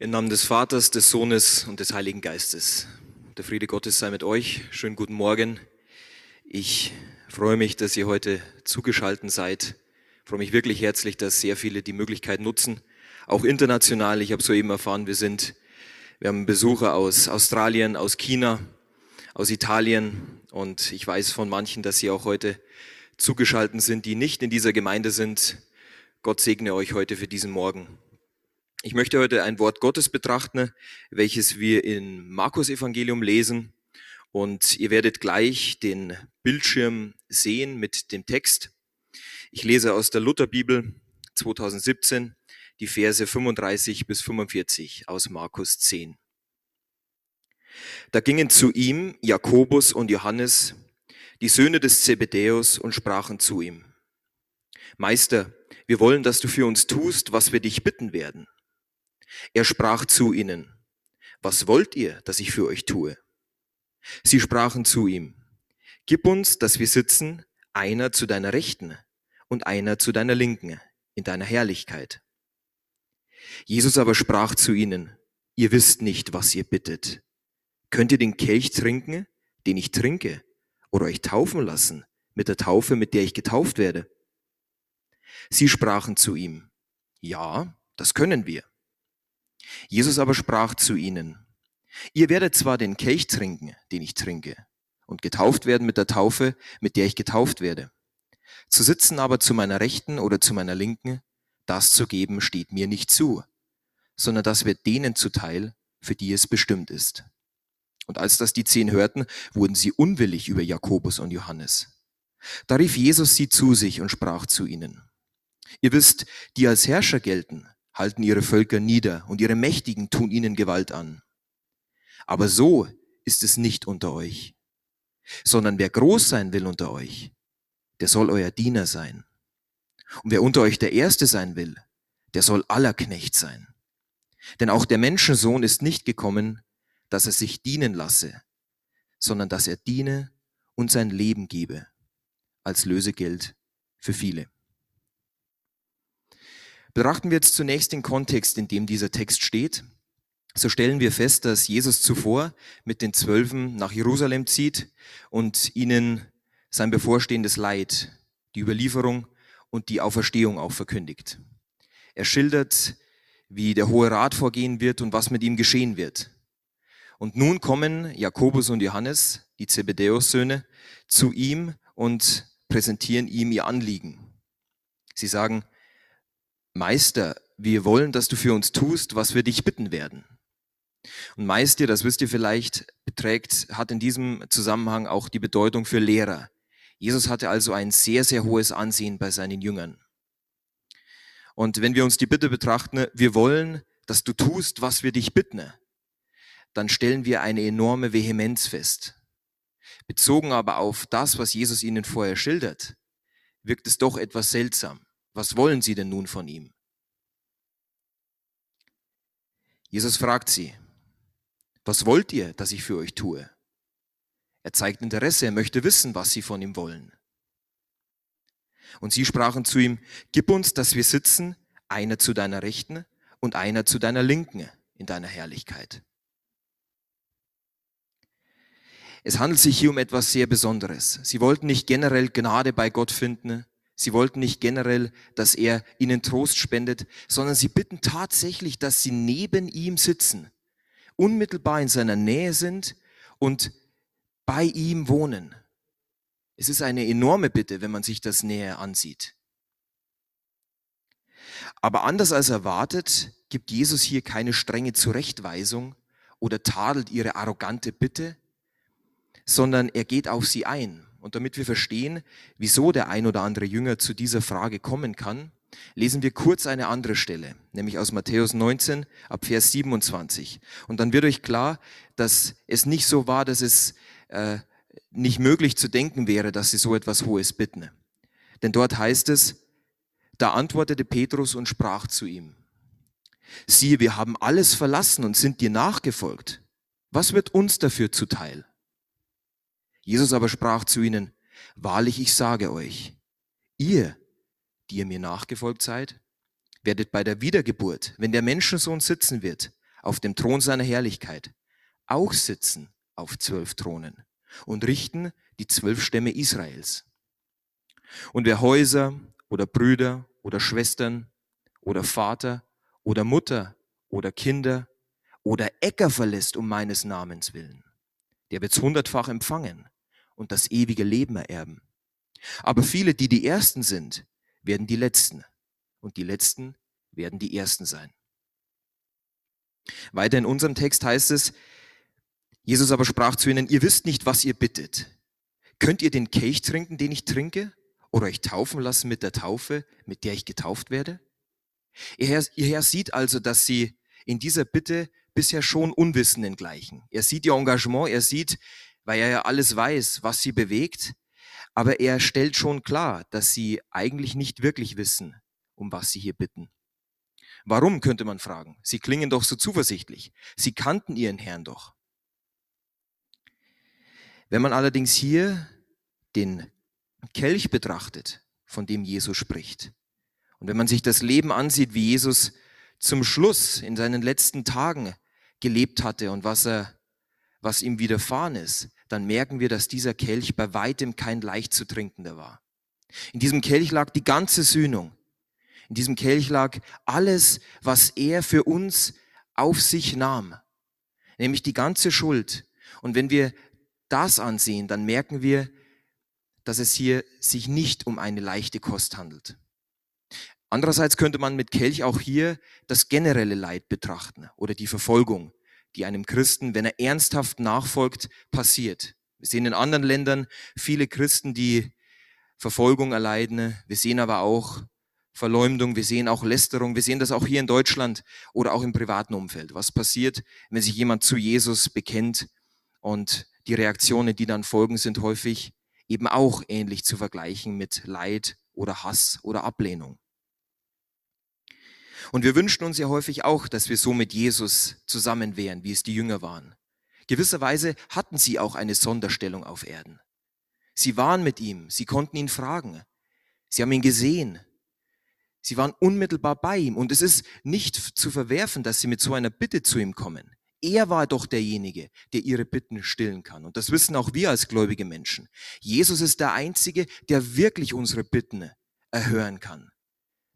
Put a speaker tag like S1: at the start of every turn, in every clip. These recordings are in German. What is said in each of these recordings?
S1: Im Namen des Vaters, des Sohnes und des Heiligen Geistes. Der Friede Gottes sei mit euch. Schönen guten Morgen. Ich freue mich, dass ihr heute zugeschaltet seid. Ich freue mich wirklich herzlich, dass sehr viele die Möglichkeit nutzen, auch international. Ich habe soeben erfahren, wir sind, wir haben Besucher aus Australien, aus China, aus Italien und ich weiß von manchen, dass sie auch heute zugeschaltet sind, die nicht in dieser Gemeinde sind. Gott segne euch heute für diesen Morgen. Ich möchte heute ein Wort Gottes betrachten, welches wir in Markus Evangelium lesen. Und ihr werdet gleich den Bildschirm sehen mit dem Text. Ich lese aus der Lutherbibel 2017 die Verse 35 bis 45 aus Markus 10. Da gingen zu ihm Jakobus und Johannes, die Söhne des Zebedäus, und sprachen zu ihm, Meister, wir wollen, dass du für uns tust, was wir dich bitten werden. Er sprach zu ihnen, was wollt ihr, dass ich für euch tue? Sie sprachen zu ihm, gib uns, dass wir sitzen, einer zu deiner Rechten und einer zu deiner Linken in deiner Herrlichkeit. Jesus aber sprach zu ihnen, ihr wisst nicht, was ihr bittet. Könnt ihr den Kelch trinken, den ich trinke, oder euch taufen lassen mit der Taufe, mit der ich getauft werde? Sie sprachen zu ihm, ja, das können wir. Jesus aber sprach zu ihnen, ihr werdet zwar den Kelch trinken, den ich trinke, und getauft werden mit der Taufe, mit der ich getauft werde. Zu sitzen aber zu meiner Rechten oder zu meiner Linken, das zu geben steht mir nicht zu, sondern das wird denen zuteil, für die es bestimmt ist. Und als das die zehn hörten, wurden sie unwillig über Jakobus und Johannes. Da rief Jesus sie zu sich und sprach zu ihnen, Ihr wisst, die als Herrscher gelten, halten ihre Völker nieder und ihre Mächtigen tun ihnen Gewalt an. Aber so ist es nicht unter euch, sondern wer groß sein will unter euch, der soll euer Diener sein. Und wer unter euch der Erste sein will, der soll aller Knecht sein. Denn auch der Menschensohn ist nicht gekommen, dass er sich dienen lasse, sondern dass er diene und sein Leben gebe als Lösegeld für viele. Betrachten wir jetzt zunächst den Kontext, in dem dieser Text steht. So stellen wir fest, dass Jesus zuvor mit den Zwölfen nach Jerusalem zieht und ihnen sein bevorstehendes Leid, die Überlieferung und die Auferstehung auch verkündigt. Er schildert, wie der Hohe Rat vorgehen wird und was mit ihm geschehen wird. Und nun kommen Jakobus und Johannes, die Zebedäus-Söhne, zu ihm und präsentieren ihm ihr Anliegen. Sie sagen, Meister, wir wollen, dass du für uns tust, was wir dich bitten werden. Und Meister, das wisst ihr vielleicht, beträgt, hat in diesem Zusammenhang auch die Bedeutung für Lehrer. Jesus hatte also ein sehr, sehr hohes Ansehen bei seinen Jüngern. Und wenn wir uns die Bitte betrachten, wir wollen, dass du tust, was wir dich bitten, dann stellen wir eine enorme Vehemenz fest. Bezogen aber auf das, was Jesus ihnen vorher schildert, wirkt es doch etwas seltsam. Was wollen sie denn nun von ihm? Jesus fragt sie, was wollt ihr, dass ich für euch tue? Er zeigt Interesse, er möchte wissen, was sie von ihm wollen. Und sie sprachen zu ihm, gib uns, dass wir sitzen, einer zu deiner Rechten und einer zu deiner Linken in deiner Herrlichkeit. Es handelt sich hier um etwas sehr Besonderes. Sie wollten nicht generell Gnade bei Gott finden, Sie wollten nicht generell, dass er ihnen Trost spendet, sondern sie bitten tatsächlich, dass sie neben ihm sitzen, unmittelbar in seiner Nähe sind und bei ihm wohnen. Es ist eine enorme Bitte, wenn man sich das näher ansieht. Aber anders als erwartet, gibt Jesus hier keine strenge Zurechtweisung oder tadelt ihre arrogante Bitte, sondern er geht auf sie ein und damit wir verstehen, wieso der ein oder andere Jünger zu dieser Frage kommen kann, lesen wir kurz eine andere Stelle, nämlich aus Matthäus 19 ab Vers 27. Und dann wird euch klar, dass es nicht so war, dass es äh, nicht möglich zu denken wäre, dass sie so etwas Hohes bitten. Denn dort heißt es, da antwortete Petrus und sprach zu ihm, siehe, wir haben alles verlassen und sind dir nachgefolgt. Was wird uns dafür zuteil? Jesus aber sprach zu ihnen, wahrlich ich sage euch, ihr, die ihr mir nachgefolgt seid, werdet bei der Wiedergeburt, wenn der Menschensohn sitzen wird, auf dem Thron seiner Herrlichkeit, auch sitzen auf zwölf Thronen und richten die zwölf Stämme Israels. Und wer Häuser oder Brüder oder Schwestern oder Vater oder Mutter oder Kinder oder Äcker verlässt um meines Namens willen, der wird's hundertfach empfangen und das ewige Leben ererben. Aber viele, die die Ersten sind, werden die Letzten und die Letzten werden die Ersten sein. Weiter in unserem Text heißt es, Jesus aber sprach zu ihnen, ihr wisst nicht, was ihr bittet. Könnt ihr den Kelch trinken, den ich trinke? Oder euch taufen lassen mit der Taufe, mit der ich getauft werde? Ihr Herr, ihr Herr sieht also, dass sie in dieser Bitte bisher schon Unwissenden gleichen. Er sieht ihr Engagement, er sieht, weil er ja alles weiß, was sie bewegt, aber er stellt schon klar, dass sie eigentlich nicht wirklich wissen, um was sie hier bitten. Warum, könnte man fragen? Sie klingen doch so zuversichtlich. Sie kannten ihren Herrn doch. Wenn man allerdings hier den Kelch betrachtet, von dem Jesus spricht, und wenn man sich das Leben ansieht, wie Jesus zum Schluss in seinen letzten Tagen gelebt hatte und was er, was ihm widerfahren ist, dann merken wir, dass dieser Kelch bei weitem kein leicht zu trinkender war. In diesem Kelch lag die ganze Sühnung. In diesem Kelch lag alles, was er für uns auf sich nahm, nämlich die ganze Schuld. Und wenn wir das ansehen, dann merken wir, dass es hier sich nicht um eine leichte Kost handelt. Andererseits könnte man mit Kelch auch hier das generelle Leid betrachten oder die Verfolgung, die einem Christen, wenn er ernsthaft nachfolgt, passiert. Wir sehen in anderen Ländern viele Christen, die Verfolgung erleiden. Wir sehen aber auch Verleumdung, wir sehen auch Lästerung, wir sehen das auch hier in Deutschland oder auch im privaten Umfeld. Was passiert, wenn sich jemand zu Jesus bekennt und die Reaktionen, die dann folgen, sind häufig eben auch ähnlich zu vergleichen mit Leid oder Hass oder Ablehnung. Und wir wünschen uns ja häufig auch, dass wir so mit Jesus zusammen wären, wie es die Jünger waren. Gewisserweise hatten sie auch eine Sonderstellung auf Erden. Sie waren mit ihm, sie konnten ihn fragen, sie haben ihn gesehen, sie waren unmittelbar bei ihm und es ist nicht zu verwerfen, dass sie mit so einer Bitte zu ihm kommen. Er war doch derjenige, der ihre Bitten stillen kann. Und das wissen auch wir als gläubige Menschen. Jesus ist der Einzige, der wirklich unsere Bitten erhören kann.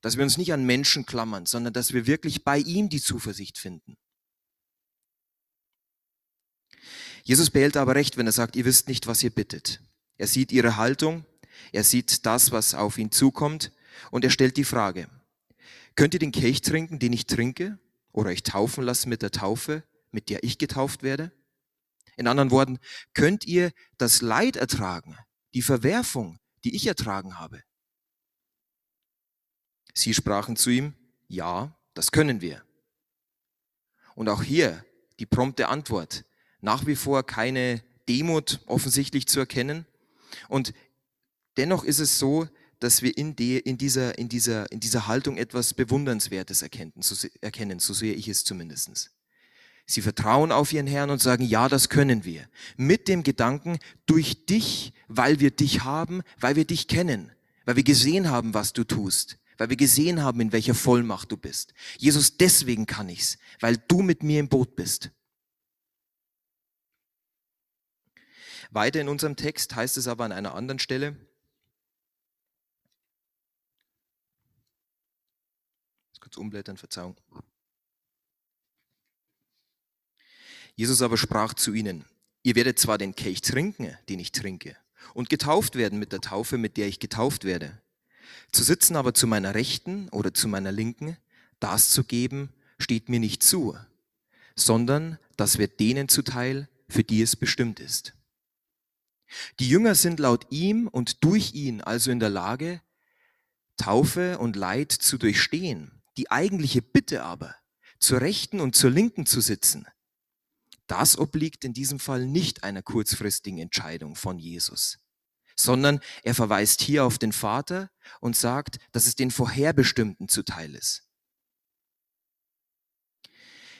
S1: Dass wir uns nicht an Menschen klammern, sondern dass wir wirklich bei ihm die Zuversicht finden. Jesus behält aber recht, wenn er sagt, ihr wisst nicht, was ihr bittet. Er sieht ihre Haltung, er sieht das, was auf ihn zukommt und er stellt die Frage, könnt ihr den Kelch trinken, den ich trinke, oder euch taufen lassen mit der Taufe, mit der ich getauft werde? In anderen Worten, könnt ihr das Leid ertragen, die Verwerfung, die ich ertragen habe? Sie sprachen zu ihm, ja, das können wir. Und auch hier die prompte Antwort. Nach wie vor keine Demut offensichtlich zu erkennen. Und dennoch ist es so, dass wir in, die, in, dieser, in, dieser, in dieser Haltung etwas Bewundernswertes erkennen, so, erkennen, so sehe ich es zumindest. Sie vertrauen auf ihren Herrn und sagen, ja, das können wir. Mit dem Gedanken, durch dich, weil wir dich haben, weil wir dich kennen, weil wir gesehen haben, was du tust, weil wir gesehen haben, in welcher Vollmacht du bist. Jesus, deswegen kann ich's, weil du mit mir im Boot bist. Weiter in unserem Text heißt es aber an einer anderen Stelle, kurz umblättern, Verzeihung. Jesus aber sprach zu ihnen, ihr werdet zwar den Kelch trinken, den ich trinke, und getauft werden mit der Taufe, mit der ich getauft werde. Zu sitzen aber zu meiner Rechten oder zu meiner Linken, das zu geben, steht mir nicht zu, sondern das wird denen zuteil, für die es bestimmt ist. Die Jünger sind laut ihm und durch ihn also in der Lage, Taufe und Leid zu durchstehen. Die eigentliche Bitte aber, zur Rechten und zur Linken zu sitzen, das obliegt in diesem Fall nicht einer kurzfristigen Entscheidung von Jesus, sondern er verweist hier auf den Vater und sagt, dass es den Vorherbestimmten zuteil ist.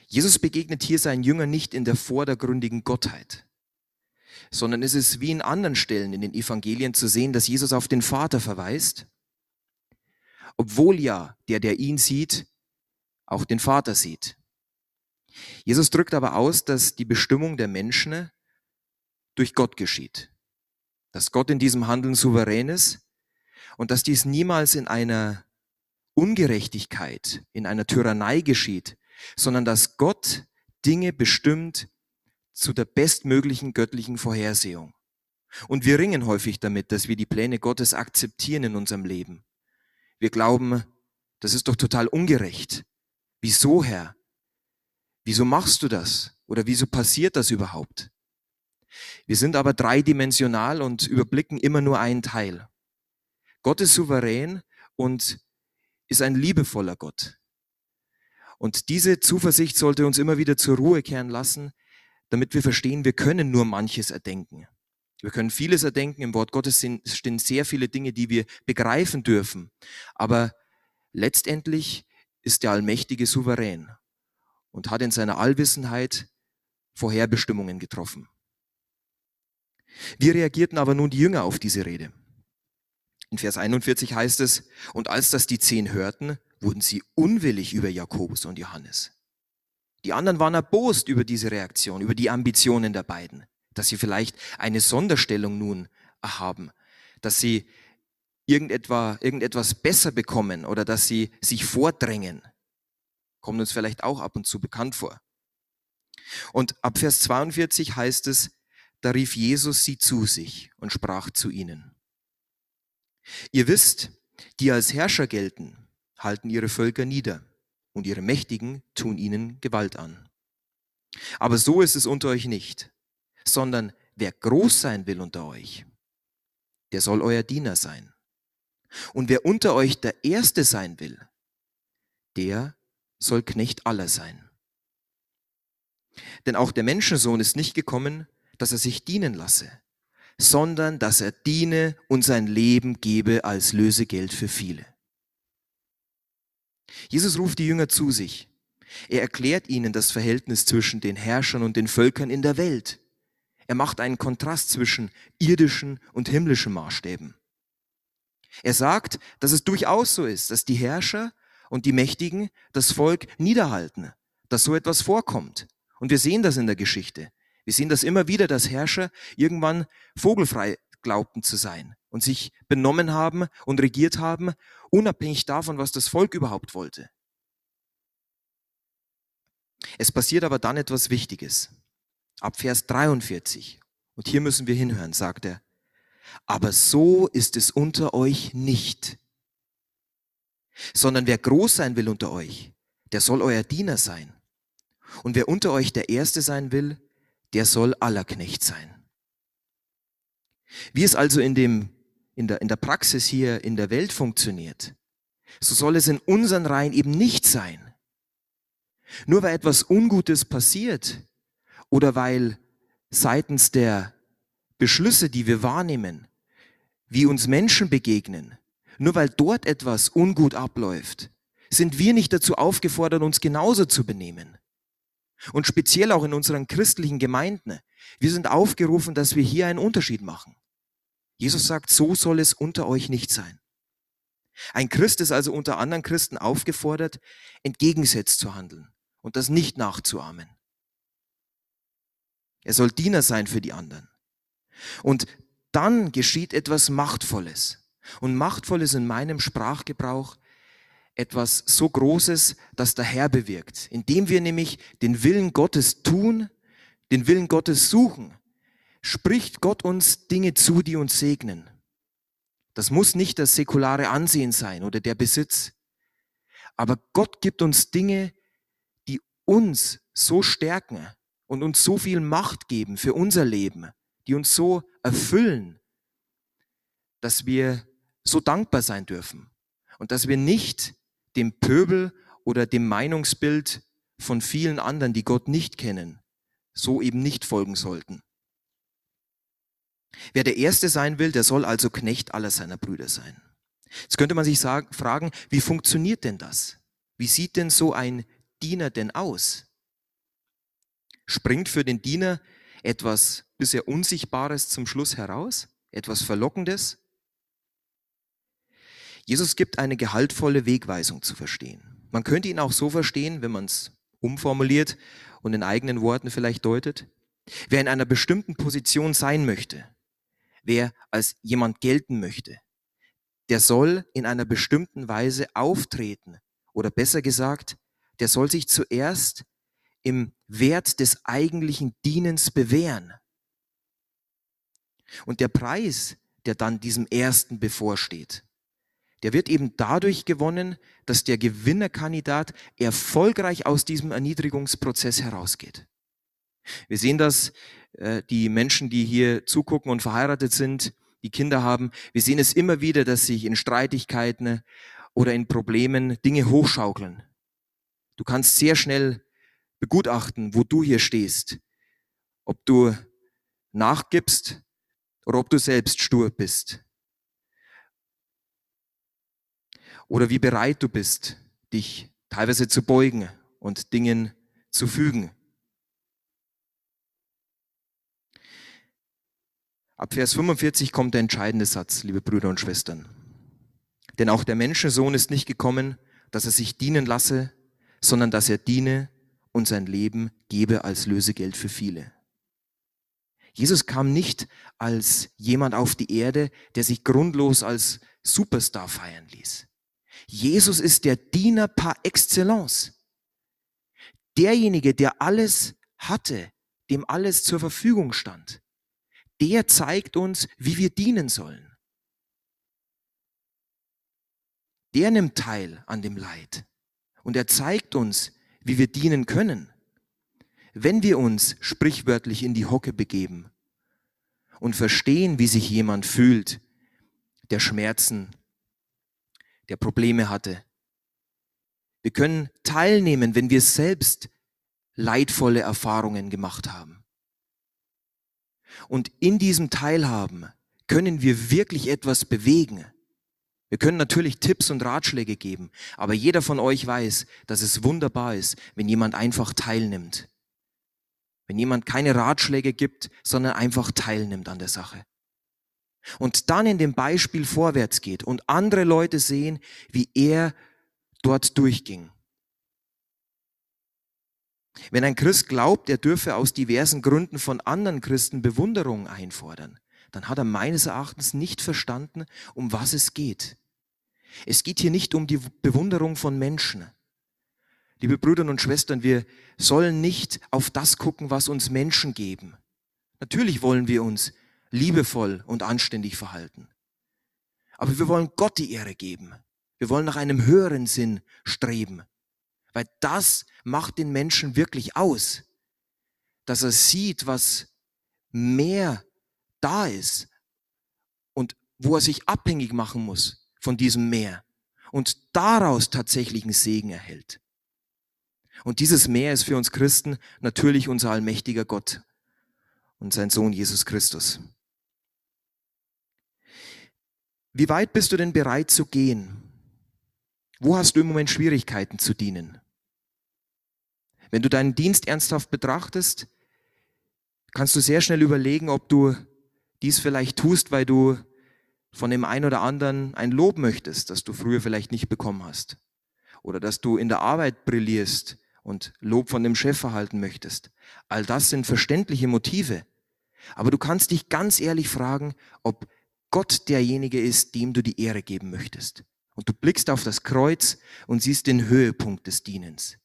S1: Jesus begegnet hier seinen Jüngern nicht in der vordergründigen Gottheit, sondern es ist wie in anderen Stellen in den Evangelien zu sehen, dass Jesus auf den Vater verweist, obwohl ja der, der ihn sieht, auch den Vater sieht. Jesus drückt aber aus, dass die Bestimmung der Menschen durch Gott geschieht. Dass Gott in diesem Handeln souverän ist und dass dies niemals in einer Ungerechtigkeit, in einer Tyrannei geschieht, sondern dass Gott Dinge bestimmt zu der bestmöglichen göttlichen Vorhersehung. Und wir ringen häufig damit, dass wir die Pläne Gottes akzeptieren in unserem Leben. Wir glauben, das ist doch total ungerecht. Wieso, Herr? Wieso machst du das? Oder wieso passiert das überhaupt? Wir sind aber dreidimensional und überblicken immer nur einen Teil. Gott ist souverän und ist ein liebevoller Gott. Und diese Zuversicht sollte uns immer wieder zur Ruhe kehren lassen, damit wir verstehen, wir können nur manches erdenken. Wir können vieles erdenken. Im Wort Gottes sind, stehen sehr viele Dinge, die wir begreifen dürfen. Aber letztendlich ist der Allmächtige souverän und hat in seiner Allwissenheit Vorherbestimmungen getroffen. Wie reagierten aber nun die Jünger auf diese Rede? In Vers 41 heißt es, und als das die zehn hörten, wurden sie unwillig über Jakobus und Johannes. Die anderen waren erbost über diese Reaktion, über die Ambitionen der beiden, dass sie vielleicht eine Sonderstellung nun haben, dass sie irgendetwa, irgendetwas besser bekommen oder dass sie sich vordrängen. Kommt uns vielleicht auch ab und zu bekannt vor. Und ab Vers 42 heißt es, da rief Jesus sie zu sich und sprach zu ihnen. Ihr wisst, die als Herrscher gelten, halten ihre Völker nieder und ihre Mächtigen tun ihnen Gewalt an. Aber so ist es unter euch nicht, sondern wer groß sein will unter euch, der soll euer Diener sein. Und wer unter euch der Erste sein will, der soll Knecht aller sein. Denn auch der Menschensohn ist nicht gekommen, dass er sich dienen lasse, sondern dass er diene und sein Leben gebe als Lösegeld für viele. Jesus ruft die Jünger zu sich. Er erklärt ihnen das Verhältnis zwischen den Herrschern und den Völkern in der Welt. Er macht einen Kontrast zwischen irdischen und himmlischen Maßstäben. Er sagt, dass es durchaus so ist, dass die Herrscher und die Mächtigen das Volk niederhalten, dass so etwas vorkommt. Und wir sehen das in der Geschichte. Wir sehen das immer wieder, dass Herrscher irgendwann vogelfrei glaubten zu sein und sich benommen haben und regiert haben, unabhängig davon, was das Volk überhaupt wollte. Es passiert aber dann etwas Wichtiges. Ab Vers 43. Und hier müssen wir hinhören, sagt er. Aber so ist es unter euch nicht. Sondern wer groß sein will unter euch, der soll euer Diener sein. Und wer unter euch der Erste sein will, der soll aller Knecht sein. Wie es also in, dem, in, der, in der Praxis hier in der Welt funktioniert, so soll es in unseren Reihen eben nicht sein. Nur weil etwas Ungutes passiert oder weil seitens der Beschlüsse, die wir wahrnehmen, wie uns Menschen begegnen, nur weil dort etwas ungut abläuft, sind wir nicht dazu aufgefordert, uns genauso zu benehmen. Und speziell auch in unseren christlichen Gemeinden. Wir sind aufgerufen, dass wir hier einen Unterschied machen. Jesus sagt, so soll es unter euch nicht sein. Ein Christ ist also unter anderen Christen aufgefordert, entgegensetzt zu handeln und das nicht nachzuahmen. Er soll Diener sein für die anderen. Und dann geschieht etwas Machtvolles. Und Machtvolles in meinem Sprachgebrauch etwas so Großes, das der Herr bewirkt, indem wir nämlich den Willen Gottes tun, den Willen Gottes suchen, spricht Gott uns Dinge zu, die uns segnen. Das muss nicht das säkulare Ansehen sein oder der Besitz. Aber Gott gibt uns Dinge, die uns so stärken und uns so viel Macht geben für unser Leben, die uns so erfüllen, dass wir so dankbar sein dürfen und dass wir nicht dem Pöbel oder dem Meinungsbild von vielen anderen, die Gott nicht kennen, so eben nicht folgen sollten. Wer der Erste sein will, der soll also Knecht aller seiner Brüder sein. Jetzt könnte man sich sagen, fragen, wie funktioniert denn das? Wie sieht denn so ein Diener denn aus? Springt für den Diener etwas bisher Unsichtbares zum Schluss heraus? Etwas Verlockendes? Jesus gibt eine gehaltvolle Wegweisung zu verstehen. Man könnte ihn auch so verstehen, wenn man es umformuliert und in eigenen Worten vielleicht deutet. Wer in einer bestimmten Position sein möchte, wer als jemand gelten möchte, der soll in einer bestimmten Weise auftreten. Oder besser gesagt, der soll sich zuerst im Wert des eigentlichen Dienens bewähren. Und der Preis, der dann diesem Ersten bevorsteht, der wird eben dadurch gewonnen, dass der Gewinnerkandidat erfolgreich aus diesem Erniedrigungsprozess herausgeht. Wir sehen das, äh, die Menschen, die hier zugucken und verheiratet sind, die Kinder haben, wir sehen es immer wieder, dass sich in Streitigkeiten oder in Problemen Dinge hochschaukeln. Du kannst sehr schnell begutachten, wo du hier stehst, ob du nachgibst oder ob du selbst stur bist. Oder wie bereit du bist, dich teilweise zu beugen und Dingen zu fügen. Ab Vers 45 kommt der entscheidende Satz, liebe Brüder und Schwestern. Denn auch der Menschensohn ist nicht gekommen, dass er sich dienen lasse, sondern dass er diene und sein Leben gebe als Lösegeld für viele. Jesus kam nicht als jemand auf die Erde, der sich grundlos als Superstar feiern ließ. Jesus ist der Diener par excellence. Derjenige, der alles hatte, dem alles zur Verfügung stand der zeigt uns, wie wir dienen sollen. Der nimmt teil an dem Leid und er zeigt uns, wie wir dienen können. Wenn wir uns sprichwörtlich in die Hocke begeben und verstehen, wie sich jemand fühlt, der Schmerzen, der Probleme hatte. Wir können teilnehmen, wenn wir selbst leidvolle Erfahrungen gemacht haben. Und in diesem Teilhaben können wir wirklich etwas bewegen. Wir können natürlich Tipps und Ratschläge geben, aber jeder von euch weiß, dass es wunderbar ist, wenn jemand einfach teilnimmt. Wenn jemand keine Ratschläge gibt, sondern einfach teilnimmt an der Sache. Und dann in dem Beispiel vorwärts geht und andere Leute sehen, wie er dort durchging. Wenn ein Christ glaubt, er dürfe aus diversen Gründen von anderen Christen Bewunderung einfordern, dann hat er meines Erachtens nicht verstanden, um was es geht. Es geht hier nicht um die Bewunderung von Menschen. Liebe Brüder und Schwestern, wir sollen nicht auf das gucken, was uns Menschen geben. Natürlich wollen wir uns liebevoll und anständig verhalten. Aber wir wollen Gott die Ehre geben. Wir wollen nach einem höheren Sinn streben. Weil das macht den Menschen wirklich aus, dass er sieht, was mehr da ist und wo er sich abhängig machen muss von diesem Meer und daraus tatsächlichen Segen erhält. Und dieses Meer ist für uns Christen natürlich unser allmächtiger Gott und sein Sohn Jesus Christus. Wie weit bist du denn bereit zu gehen? Wo hast du im Moment Schwierigkeiten zu dienen? Wenn du deinen Dienst ernsthaft betrachtest, kannst du sehr schnell überlegen, ob du dies vielleicht tust, weil du von dem einen oder anderen ein Lob möchtest, das du früher vielleicht nicht bekommen hast. Oder dass du in der Arbeit brillierst und Lob von dem Chef erhalten möchtest. All das sind verständliche Motive. Aber du kannst dich ganz ehrlich fragen, ob Gott derjenige ist, dem du die Ehre geben möchtest. Und du blickst auf das Kreuz und siehst den Höhepunkt des Dienens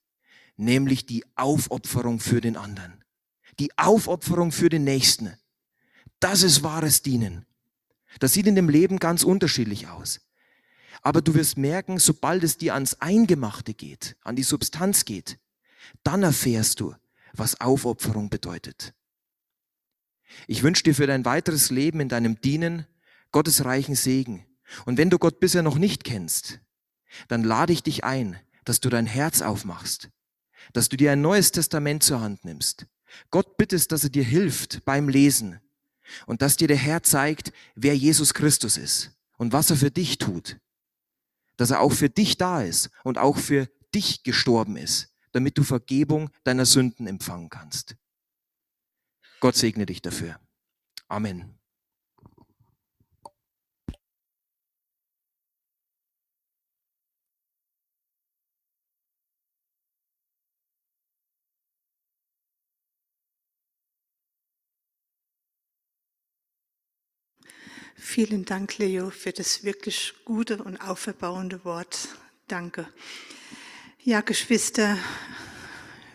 S1: nämlich die Aufopferung für den anderen. Die Aufopferung für den Nächsten. Das ist wahres Dienen. Das sieht in dem Leben ganz unterschiedlich aus. Aber du wirst merken, sobald es dir ans Eingemachte geht, an die Substanz geht, dann erfährst du, was Aufopferung bedeutet. Ich wünsche dir für dein weiteres Leben in deinem Dienen Gottes reichen Segen. Und wenn du Gott bisher noch nicht kennst, dann lade ich dich ein, dass du dein Herz aufmachst dass du dir ein neues Testament zur Hand nimmst. Gott bittest, dass er dir hilft beim Lesen und dass dir der Herr zeigt, wer Jesus Christus ist und was er für dich tut. Dass er auch für dich da ist und auch für dich gestorben ist, damit du Vergebung deiner Sünden empfangen kannst. Gott segne dich dafür. Amen.
S2: Vielen Dank, Leo, für das wirklich gute und auferbauende Wort. Danke. Ja, Geschwister,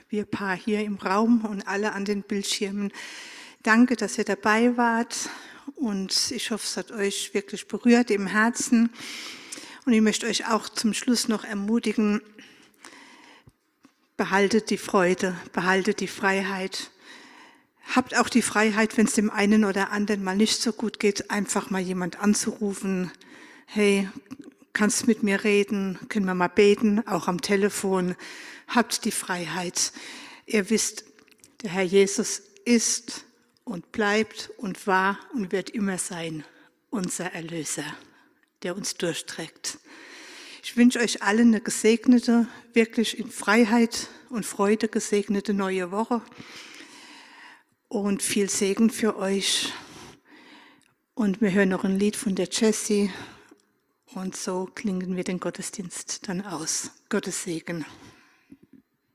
S2: wir Paar hier im Raum und alle an den Bildschirmen, danke, dass ihr dabei wart und ich hoffe, es hat euch wirklich berührt im Herzen. Und ich möchte euch auch zum Schluss noch ermutigen, behaltet die Freude, behaltet die Freiheit. Habt auch die Freiheit, wenn es dem einen oder anderen mal nicht so gut geht, einfach mal jemand anzurufen. Hey, kannst mit mir reden? Können wir mal beten? Auch am Telefon. Habt die Freiheit. Ihr wisst, der Herr Jesus ist und bleibt und war und wird immer sein unser Erlöser, der uns durchträgt. Ich wünsche euch allen eine gesegnete, wirklich in Freiheit und Freude gesegnete neue Woche und viel Segen für euch. Und wir hören noch ein Lied von der Jessie und so klingen wir den Gottesdienst dann aus. Gottes Segen.